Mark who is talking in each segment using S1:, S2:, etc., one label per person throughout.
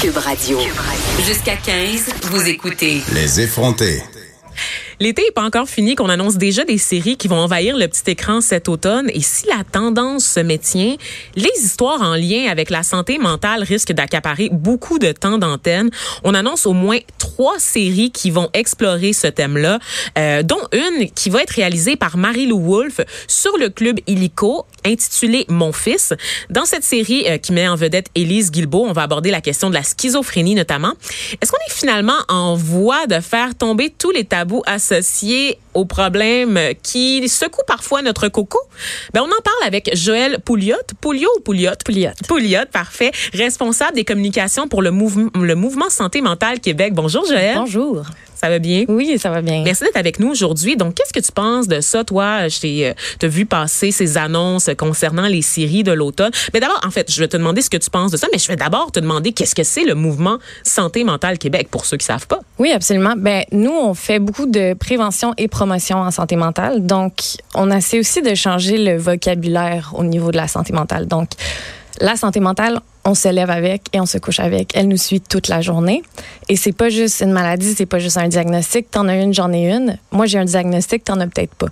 S1: Cube Radio. Jusqu'à 15, vous écoutez.
S2: Les effrontés.
S3: L'été n'est pas encore fini, qu'on annonce déjà des séries qui vont envahir le petit écran cet automne. Et si la tendance se maintient, les histoires en lien avec la santé mentale risquent d'accaparer beaucoup de temps d'antenne. On annonce au moins trois séries qui vont explorer ce thème-là, euh, dont une qui va être réalisée par Marie-Lou Wolfe sur le club Illico, intitulée Mon fils. Dans cette série euh, qui met en vedette Élise Guilbeault, on va aborder la question de la schizophrénie notamment. Est-ce qu'on est finalement en voie de faire tomber tous les tabous associés aux problèmes qui secouent parfois notre coco? Ben, on en parle avec Joël Pouliot. Pouliot ou Pouliot?
S4: Pouliot.
S3: Pouliot, parfait. Responsable des communications pour le, mouvement le mouvement Santé mentale Québec. Bonjour Joël.
S4: Bonjour.
S3: Ça va bien?
S4: Oui, ça va bien.
S3: Merci d'être avec nous aujourd'hui. Donc, qu'est-ce que tu penses de ça, toi? Je euh, t'ai vu passer ces annonces concernant les séries de l'automne. Mais d'abord, en fait, je vais te demander ce que tu penses de ça, mais je vais d'abord te demander qu'est-ce que c'est le mouvement Santé mentale Québec, pour ceux qui savent pas.
S4: Oui, absolument. Ben, nous, on fait beaucoup de prévention et promotion en santé mentale. Donc, on essaie aussi de changer le vocabulaire au niveau de la santé mentale. Donc, la santé mentale, on se lève avec et on se couche avec. Elle nous suit toute la journée. Et c'est pas juste une maladie, c'est pas juste un diagnostic. T'en as une, j'en ai une. Moi, j'ai un diagnostic, t'en as peut-être pas.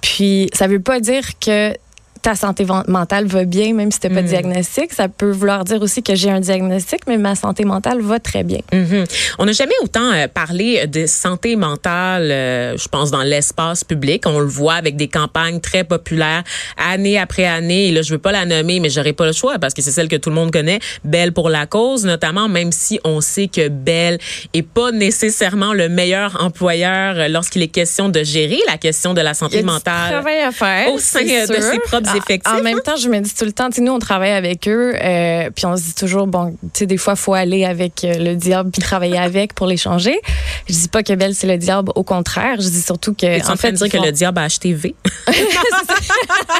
S4: Puis, ça veut pas dire que ta santé mentale va bien, même si tu n'as pas de diagnostic. Ça peut vouloir dire aussi que j'ai un diagnostic, mais ma santé mentale va très bien.
S3: Mhm. On n'a jamais autant euh, parlé de santé mentale, euh, je pense, dans l'espace public. On le voit avec des campagnes très populaires, année après année. Et là, je veux pas la nommer, mais j'aurais pas le choix parce que c'est celle que tout le monde connaît. Belle pour la cause, notamment, même si on sait que Belle est pas nécessairement le meilleur employeur lorsqu'il est question de gérer la question de la santé mentale.
S4: travail à faire.
S3: Au sein de ses propres
S4: ah, en même temps, je me dis tout le temps, nous, on travaille avec eux, euh, puis on se dit toujours, bon, tu sais, des fois, il faut aller avec euh, le diable puis travailler avec pour les changer. Je dis pas que Belle, c'est le diable, au contraire. Je dis surtout que.
S3: en, en fait, dire que le diable a acheté V?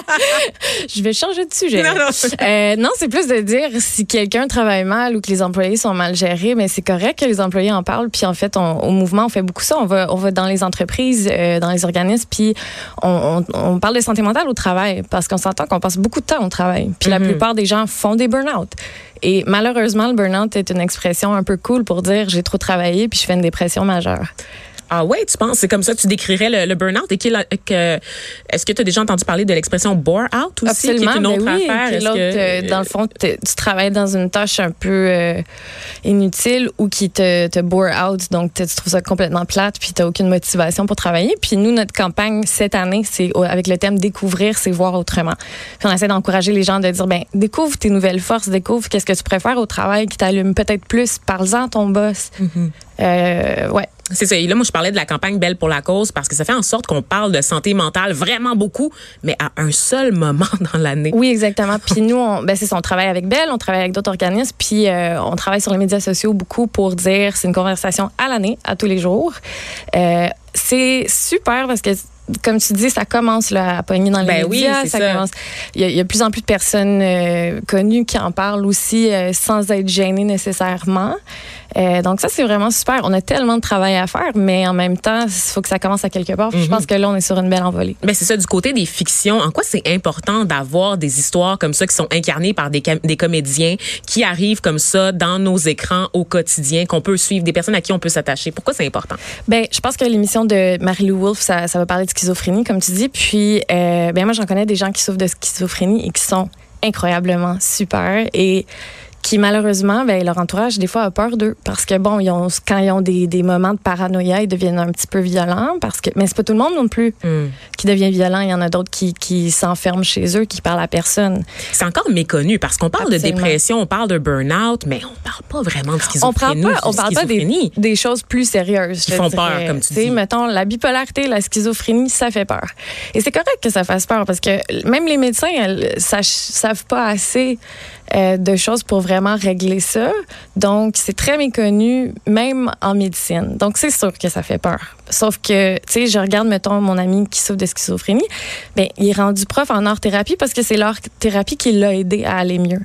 S4: je vais changer de sujet. Non, non. Euh, non c'est plus de dire si quelqu'un travaille mal ou que les employés sont mal gérés, mais c'est correct que les employés en parlent. Puis en fait, au mouvement, on fait beaucoup ça. On va, on va dans les entreprises, euh, dans les organismes, puis on, on, on, parle de santé mentale au travail parce qu'on s'entend qu'on passe beaucoup de temps au travail. Puis la mhm. plupart des gens font des burn-out. Et malheureusement, le burn-out est une expression un peu cool pour dire j'ai trop travaillé puis je fais une dépression majeure.
S3: Ah ouais, tu penses? C'est comme ça que tu décrirais le, le burn-out? Et que, est-ce que tu as déjà entendu parler de l'expression bore out aussi?
S4: Absolument,
S3: qui est une autre
S4: ben oui,
S3: affaire?
S4: L'autre, euh, dans le fond, tu travailles dans une tâche un peu euh, inutile ou qui te, te bore out. Donc, tu trouves ça complètement plate puis tu aucune motivation pour travailler. Puis nous, notre campagne cette année, c'est avec le thème découvrir, c'est voir autrement. Puis on essaie d'encourager les gens de dire, ben découvre tes nouvelles forces, découvre qu'est-ce que tu préfères au travail qui t'allume peut-être plus. Parle-en à ton boss.
S3: Mm-hmm.
S4: Euh, ouais.
S3: C'est ça. Et là, moi, je parlais de la campagne Belle pour la cause parce que ça fait en sorte qu'on parle de santé mentale vraiment beaucoup, mais à un seul moment dans l'année.
S4: Oui, exactement. Puis nous, on, ben, c'est ça, on travaille avec Belle, on travaille avec d'autres organismes, puis euh, on travaille sur les médias sociaux beaucoup pour dire c'est une conversation à l'année, à tous les jours. Euh, c'est super parce que comme tu dis, ça commence là, à pogner dans les
S3: ben
S4: médias. ça, Commence, il, y a, il y, a, plus en plus de personnes euh, connues qui en parlent aussi euh, sans être gênées nécessairement. Euh, donc ça, c'est vraiment super. On a tellement de travail à faire, mais en même temps, il faut que ça commence à quelque part. Je mhm. pense que là, on est sur une belle envolée.
S3: Ben c'est ça, du côté des fictions, en quoi c'est important d'avoir des histoires comme ça qui sont incarnées par des, des comédiens qui arrivent comme ça dans nos écrans au quotidien, qu'on peut suivre, des personnes à qui on peut s'attacher? Pourquoi c'est important?
S4: Ben, je pense que l'émission de Marie-Lou Wolfe, ça, ça va parler de schizophrénie, comme tu dis. Puis, euh, ben moi, j'en connais des gens qui souffrent de schizophrénie et qui sont incroyablement super. Et qui malheureusement, ben, leur entourage, des fois, a peur d'eux. Parce que, bon, ils ont, quand ils ont des, des, moments de paranoïa, ils deviennent un petit peu violents. Parce que, mais c'est pas tout le monde non plus hmm. qui devient violent. Il y en a d'autres qui, qui s'enferment chez eux, qui parlent à personne.
S3: C'est encore méconnu parce qu'on parle de dépression, on parle de burn-out, mais on parle pas vraiment de schizophrénie.
S4: On parle pas, on parle pas des, des, choses plus sérieuses.
S3: Qui font peur, comme tu dis.
S4: Mettons, la bipolarité, la schizophrénie, ça fait peur. Et c'est correct que ça fasse peur parce que même les médecins, elles, savent pas assez euh, de choses pour vraiment régler ça. Donc, c'est très méconnu, même en médecine. Donc, c'est sûr que ça fait peur. Sauf que, tu sais, je regarde, mettons, mon ami qui souffre de schizophrénie, bien, il est rendu prof en art-thérapie parce que c'est l'art-thérapie qui l'a aidé à aller mieux.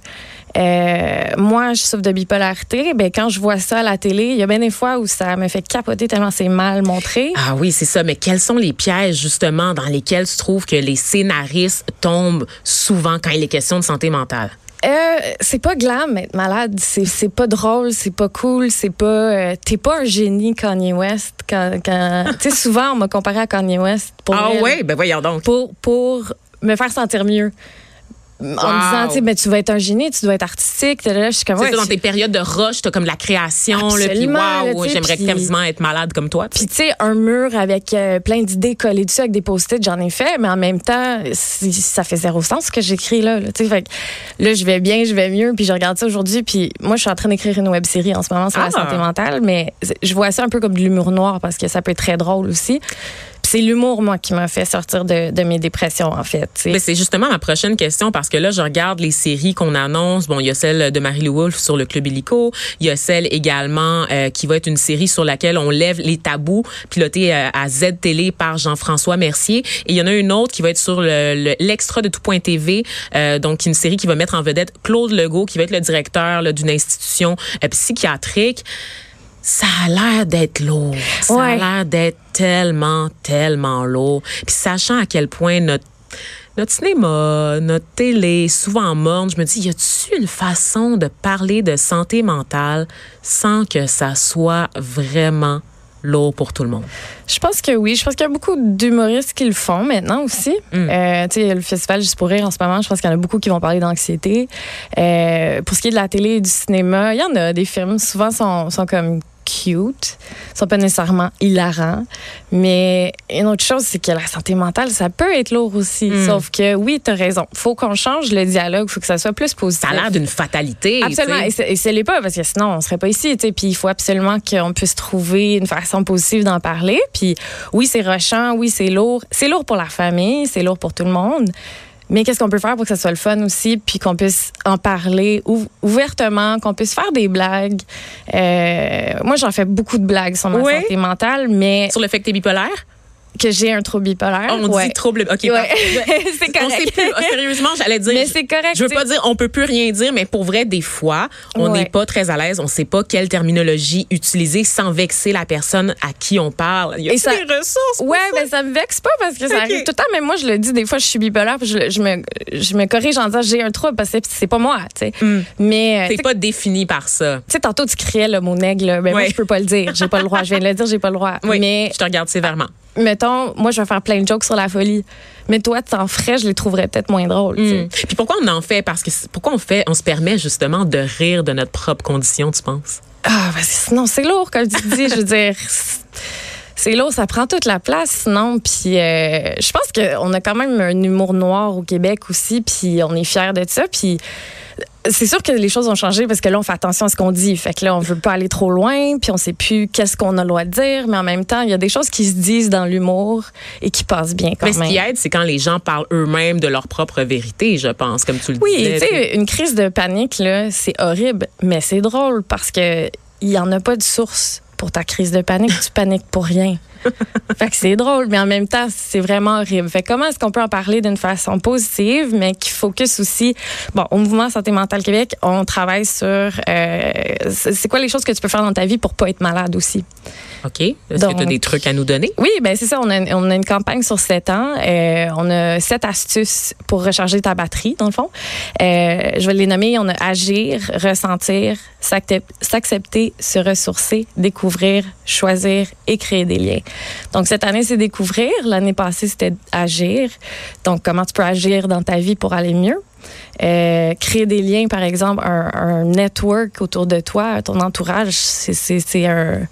S4: Euh, moi, je souffre de bipolarité. Ben, quand je vois ça à la télé, il y a bien des fois où ça me fait capoter tellement c'est mal montré.
S3: Ah oui, c'est ça. Mais quels sont les pièges, justement, dans lesquels tu trouves que les scénaristes tombent souvent quand il est question de santé mentale?
S4: Euh, c'est pas glam être malade, c'est pas drôle, c'est pas cool, c'est pas euh, t'es pas un génie Kanye West quand, quand tu sais souvent on m'a comparé à Kanye West pour
S3: Ah ouais, ben voyons donc.
S4: pour pour me faire sentir mieux. En me disant, tu sais, mais tu vas être un génie, tu dois être artistique. Là, je suis comme, ouais,
S3: dans tes périodes de rush, t'as comme la création, puis
S4: sais,
S3: j'aimerais quasiment être malade comme toi.
S4: Puis tu sais, un mur avec euh, plein d'idées collées dessus avec des post-it, j'en ai fait, mais en même temps, ça fait zéro sens ce que j'écris là. là fait je vais bien, je vais mieux, puis je regarde ça aujourd'hui, puis moi, je suis en train d'écrire une web série en ce moment sur
S3: Ah.
S4: la santé mentale, mais je vois ça un peu comme de l'humour noir parce que ça peut être très drôle aussi. C'est l'humour moi qui m'a fait sortir de, de mes dépressions en fait.
S3: Mais c'est justement ma prochaine question parce que là, je regarde les séries qu'on annonce. Bon, il y a celle de Marie-Lou Wolfe sur le Club Illico. Il y a celle également euh, qui va être une série sur laquelle on lève les tabous, pilotée euh, à Z Télé par Jean-François Mercier. Et il y en a une autre qui va être sur le- le- l'extra de tout.tv, euh, donc une série qui va mettre en vedette Claude Legault, qui va être le directeur d'une institution euh, psychiatrique. Ça a l'air d'être lourd. Ça a l'air d'être tellement, tellement lourd. Puis sachant à quel point notre notre cinéma, notre télé, est souvent morne, je me dis, y a-t-il une façon de parler de santé mentale sans que ça soit vraiment lourd pour tout le monde?
S4: Je pense que oui. Je pense qu'il y a beaucoup d'humoristes qui le font maintenant aussi.
S3: Mm.
S4: Euh, tu sais, le festival Juste pour rire en ce moment. Je pense qu'il y en a beaucoup qui vont parler d'anxiété. Euh, pour ce qui est de la télé et du cinéma, il y en a des films. Souvent, sont, sont comme cute, sont pas nécessairement hilarants. Mais une autre chose, c'est que la santé mentale, ça peut être lourd aussi.
S3: Mm.
S4: Sauf que oui, tu as raison. Faut qu'on change le dialogue. Faut que ça soit plus positif.
S3: Ça a l'air d'une fatalité.
S4: Absolument. Et ce n'est pas, parce que sinon, on serait pas ici. Puis il faut absolument qu'on puisse trouver une façon positive d'en parler. Puis oui, c'est rushant, oui, c'est lourd. C'est lourd pour la famille, c'est lourd pour tout le monde. Mais qu'est-ce qu'on peut faire pour que ça soit le fun aussi, puis qu'on puisse en parler ou- ouvertement, qu'on puisse faire des blagues? Euh, moi, j'en fais beaucoup de blagues sur ma
S3: Oui.
S4: santé mentale, mais
S3: Sur le fait que t'es bipolaire?
S4: Que j'ai un trouble bipolaire.
S3: on
S4: ouais.
S3: dit trouble. OK,
S4: Ouais. c'est
S3: On sait
S4: correct.
S3: plus. Ah, Sérieusement, j'allais dire.
S4: Mais c'est correct.
S3: Je veux
S4: tu
S3: pas dire on peut plus rien dire, mais pour vrai, des fois, on
S4: Ouais.
S3: n'est pas très à l'aise. On sait pas quelle terminologie utiliser sans vexer la personne à qui on parle. Y a
S4: Et ça-
S3: des ressources?
S4: Ouais,
S3: ça?
S4: mais ça me vexe pas parce que ça arrive tout le temps. Mais moi, je le dis, des fois, je suis bipolaire, puis je, je me, je me corrige en disant j'ai un trouble parce que c'est pas moi, tu sais.
S3: Mm.
S4: Mais, euh,
S3: T'es
S4: tu
S3: pas défini par ça.
S4: sais, tantôt, tu criais le mot nègre. Ben, moi, je peux pas le dire. J'ai pas le droit. Je viens de le dire, j'ai pas le droit.
S3: Oui,
S4: Mais,
S3: je te regarde sévèrement.
S4: Mettons, moi, je vais faire plein de jokes sur la folie. Mais toi, tu t'en ferais, je les trouverais peut-être moins drôles, tu sais.
S3: Mm. Puis pourquoi on en fait? Parce que pourquoi on fait, on se permet justement de rire de notre propre condition, tu penses?
S4: Ah, parce que sinon, c'est lourd, comme tu dis. je veux dire, c'est lourd, ça prend toute la place, sinon. Puis euh, je pense qu'on a quand même un humour noir au Québec aussi, puis on est fiers de ça. Puis c'est sûr que les choses ont changé parce que là, on fait attention à ce qu'on dit. Fait que là, on veut pas aller trop loin, puis on sait plus qu'est-ce qu'on a le droit de dire, mais en même temps, il y a des choses qui se disent dans l'humour et qui passent bien quand
S3: Mais ce
S4: même.
S3: qui aide, c'est quand les gens parlent eux-mêmes de leur propre vérité, je pense, comme tu le
S4: Oui,
S3: disais.
S4: tu sais, une crise de panique, là, c'est horrible, mais c'est drôle parce que il y en a pas de source pour ta crise de panique. tu paniques pour rien. fait que c'est drôle, mais en même temps, c'est vraiment horrible. Fait que comment est-ce qu'on peut en parler d'une façon positive, mais qui focus aussi, bon, au mouvement Santé mentale Québec, on travaille sur, euh, c'est c'est quoi les choses que tu peux faire dans ta vie pour pas être malade aussi?
S3: OK? Est-ce que tu as des trucs à nous donner?
S4: Oui, ben c'est ça. On a, on a une campagne sur sept ans. Euh, on a sept astuces pour recharger ta batterie, dans le fond. Euh, je vais les nommer. On a agir, ressentir, s'accepter, se ressourcer, découvrir, choisir et créer des liens. Donc cette année, c'est découvrir. L'année passée, c'était agir. Donc comment tu peux agir dans ta vie pour aller mieux? Euh, créer des liens, par exemple, un, un network autour de toi, ton entourage, c'est un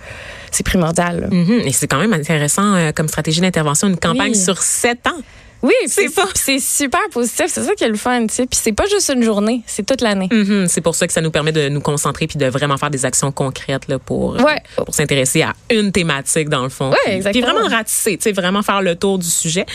S4: c'est primordial.
S3: Mhm. Et c'est quand même intéressant euh, comme stratégie d'intervention, une campagne
S4: Oui.
S3: sur sept ans.
S4: Oui,
S3: C'est
S4: c'est
S3: ça.
S4: C'est super positif. C'est ça qui est le fun, tu sais. Puis c'est pas juste une journée, c'est toute l'année.
S3: Mhm. C'est pour ça que ça nous permet de nous concentrer puis de vraiment faire des actions concrètes là, pour,
S4: Ouais.
S3: pour s'intéresser à une thématique dans le fond.
S4: Ouais, exactement.
S3: Puis vraiment ratisser, tu sais, vraiment faire le tour du sujet.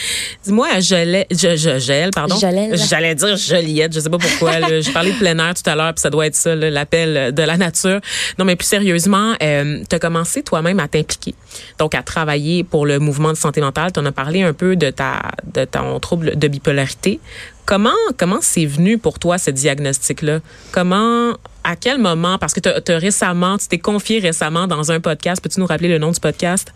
S3: Dis-moi, je, l'ai- je, je gèle, pardon? J'allais dire Joliette, je sais pas pourquoi. là. J'ai parlé de plein air tout à l'heure puis ça doit être ça, l'appel de la nature. Non, mais plus sérieusement, euh, tu as commencé toi-même à t'impliquer, donc à travailler pour le mouvement de santé mentale. Tu en as parlé un peu de ta de ton trouble de bipolarité. Comment comment c'est venu pour toi ce diagnostic-là? Comment à quel moment? Parce que tu récemment, tu t'es confié récemment dans un podcast. Peux-tu nous rappeler le nom du podcast?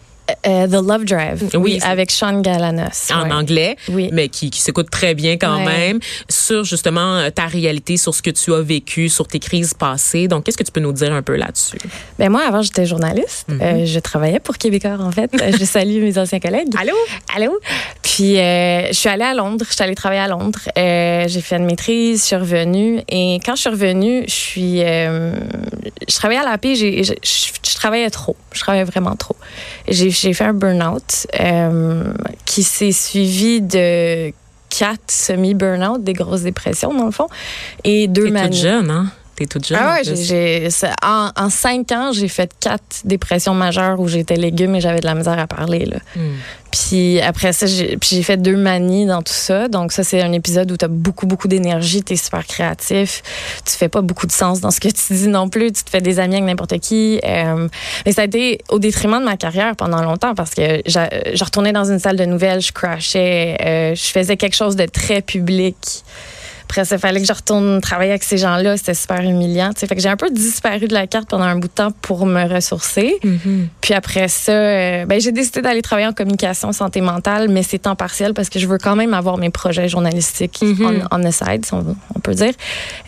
S4: Euh, The Love Drive.
S3: Oui,
S4: Oui,
S3: c'est-
S4: avec Sean Galanos.
S3: en
S4: ouais.
S3: anglais,
S4: Oui.
S3: mais qui, qui s'écoute très bien quand
S4: Ouais.
S3: même, sur justement euh, ta réalité, sur ce que tu as vécu, sur tes crises passées. Donc, qu'est-ce que tu peux nous dire un peu là-dessus?
S4: Ben moi, avant, j'étais journaliste.
S3: Mhm.
S4: Euh, je travaillais pour Québécois, en fait. Je salue mes anciens collègues.
S3: Allô?
S4: Allô? Puis, euh, je suis allée à Londres. Je suis allée travailler à Londres. Euh, j'ai fait une maîtrise, je suis revenue. Et quand je suis revenue, je suis... je travaillais à la paix, je travaillais trop. Je travaillais vraiment trop. J'ai, j'ai fait un burn-out euh, qui s'est suivi de quatre semi-burn-out, des grosses dépressions, dans le fond, et deux manies.
S3: jeune, hein? T'es toute jeune.
S4: Ah
S3: en
S4: ouais, en, en cinq ans, j'ai fait quatre dépressions majeures où j'étais légume et j'avais de la misère à parler. Là.
S3: Hmm.
S4: Puis après ça, j'ai, fait deux manies dans tout ça. Donc ça, c'est un épisode où tu as beaucoup, beaucoup d'énergie, tu es super créatif. Tu fais pas beaucoup de sens dans ce que tu dis non plus. Tu te fais des amis avec n'importe qui. Euh, mais ça a été au détriment de ma carrière pendant longtemps parce que je retournais dans une salle de nouvelles, je crashais, euh, je faisais quelque chose de très public. Après ça, il fallait que je retourne travailler avec ces gens-là. C'était super humiliant. tu sais. Fait que j'ai un peu disparu de la carte pendant un bout de temps pour me ressourcer.
S3: Mhm.
S4: Puis après ça, euh, ben, j'ai décidé d'aller travailler en communication santé mentale, mais c'est temps partiel parce que je veux quand même avoir mes projets journalistiques
S3: Mhm.
S4: on, on the side, si on, on peut dire.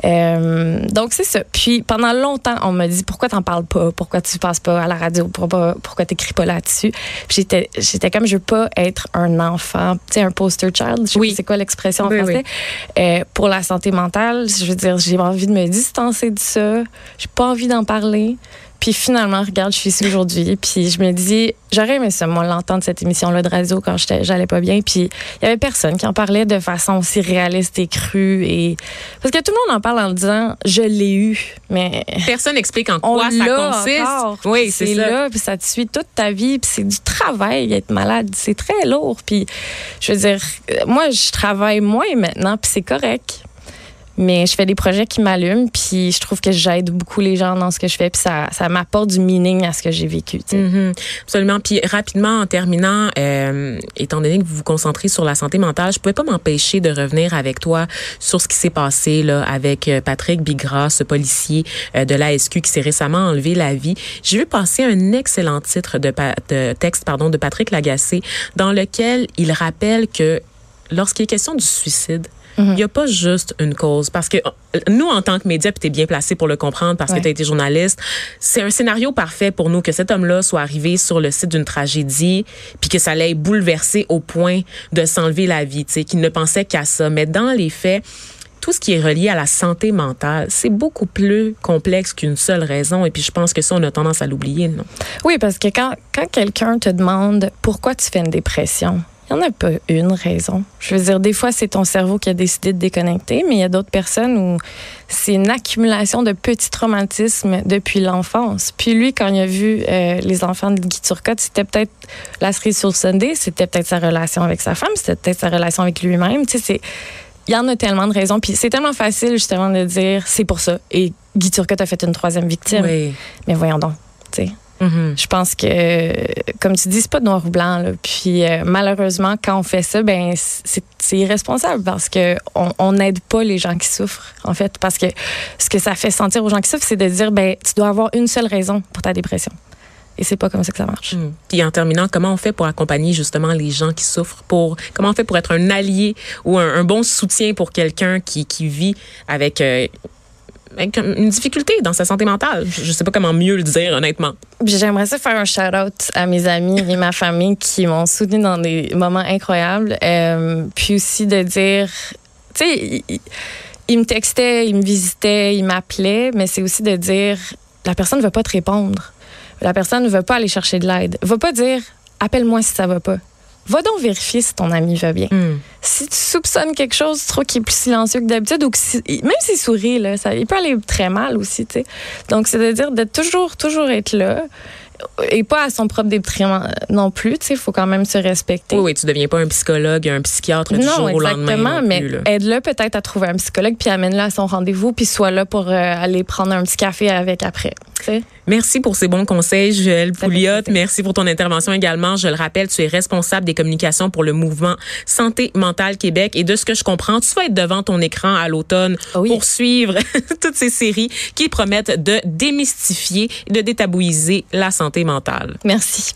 S4: Euh, donc c'est ça. Puis pendant longtemps, on m'a dit pourquoi t'en parles pas, pourquoi tu passes pas à la radio, pourquoi, pourquoi t'écris pas là-dessus? J'étais, j'étais comme je veux pas être un enfant, tu sais un poster child. Je sais
S3: Oui.
S4: c'est quoi l'expression en
S3: Oui,
S4: français. Euh, pour la santé mentale, je veux dire, j'ai envie de me distancer de ça. J'ai pas envie d'en parler. Puis finalement, regarde, je suis ici aujourd'hui. Puis je me dis, j'aurais aimé ça, moi, l'entendre cette émission-là de radio quand j'allais pas bien. Puis il y avait personne qui en parlait de façon aussi réaliste et crue. Et... Parce que tout le monde en parle en disant, je l'ai eu. Mais
S3: Personne n'explique en quoi ça consiste.
S4: encore.
S3: Oui, c'est ça.
S4: là, puis ça te suit toute ta vie, puis c'est du travail être malade, c'est très lourd. Puis je veux dire, moi je travaille moins maintenant, puis c'est correct. Mais je fais des projets qui m'allument, puis je trouve que j'aide beaucoup les gens dans ce que je fais, puis ça, ça m'apporte du meaning à ce que j'ai vécu. sais.
S3: Mhm. Absolument. Puis rapidement, en terminant, euh, étant donné que vous vous concentrez sur la santé mentale, je pouvais pas m'empêcher de revenir avec toi sur ce qui s'est passé là avec euh, Patrick Bigra, ce policier euh, de l'ASQ qui s'est récemment enlevé la vie. J'ai vu passer un excellent titre de texte pardon de Patrick Lagacé dans lequel il rappelle que lorsqu'il est question du suicide, il n'y a pas juste une cause. Parce que euh, nous, en tant que médias, puis tu es bien placé pour le comprendre parce
S4: Ouais.
S3: que tu as été journaliste, c'est un scénario parfait pour nous que cet homme-là soit arrivé sur le site d'une tragédie, puis que ça l'ait bouleversé au point de s'enlever la vie, tu sais, qu'il ne pensait qu'à ça. Mais dans les faits, tout ce qui est relié à la santé mentale, c'est beaucoup plus complexe qu'une seule raison. Et puis, je pense que ça, on a tendance à l'oublier, non?
S4: Oui, parce que quand, quand quelqu'un te demande pourquoi tu fais une dépression, il n'y en a pas une raison. Je veux dire, des fois, c'est ton cerveau qui a décidé de déconnecter, mais il y a d'autres personnes où c'est une accumulation de petits traumatismes depuis l'enfance. Puis lui, quand il a vu euh, les enfants de Guy Turcotte, c'était peut-être la cerise sur le Sunday, c'était peut-être sa relation avec sa femme, c'était peut-être sa relation avec lui-même. Tu sais, c'est il y en a tellement de raisons. Puis c'est tellement facile, justement, de dire c'est pour ça. Et Guy Turcotte a fait une troisième victime.
S3: Oui.
S4: Mais voyons donc, tu sais.
S3: Mhm.
S4: Je pense que, comme tu dis, c'est pas noir ou blanc. Là. Puis euh, malheureusement, quand on fait ça, ben c'est irresponsable parce que on n'aide pas les gens qui souffrent, en fait. Parce que ce que ça fait sentir aux gens qui souffrent, c'est de dire, ben tu dois avoir une seule raison pour ta dépression. Et c'est pas comme ça que ça marche.
S3: Mm. Puis en terminant, comment on fait pour accompagner justement les gens qui souffrent? Pour comment on fait pour être un allié ou un, un bon soutien pour quelqu'un qui, qui vit avec, euh, avec une difficulté dans sa santé mentale. Je je sais pas comment mieux le dire honnêtement.
S4: J'aimerais ça faire un shout-out à mes amis et ma famille qui m'ont soutenu dans des moments incroyables. Euh, puis aussi de dire, tu sais, il, il me textaient, ils me visitaient, ils m'appelaient, mais c'est aussi de dire, la personne ne veut pas te répondre. La personne ne veut pas aller chercher de l'aide. Va pas dire, appelle-moi si ça va pas. Va donc vérifier si ton ami va bien.
S3: Mm.
S4: Si tu soupçonnes quelque chose, tu trouves qu'il est plus silencieux que d'habitude ou que si- même s'il sourit, là, ça, il peut aller très mal aussi. Donc, c'est de toujours, toujours être là et pas à son propre détriment non plus, tu sais. Il faut quand même se respecter.
S3: Oui, oui, tu deviens pas un psychologue, un psychiatre du
S4: non,
S3: jour au lendemain.
S4: exactement, mais aide-le peut-être à trouver un psychologue, puis amène-le à son rendez-vous, puis sois là pour euh, aller prendre un petit café avec après.
S3: Merci pour ces bons conseils, Joël Pouliot. Merci pour ton intervention également. Je le rappelle, tu es responsable des communications pour le mouvement Santé mentale Québec. Et de ce que je comprends, tu vas être devant ton écran à l'automne
S4: Ah oui.
S3: pour suivre toutes ces séries qui promettent de démystifier et de détabouiser la santé mentale.
S4: Merci.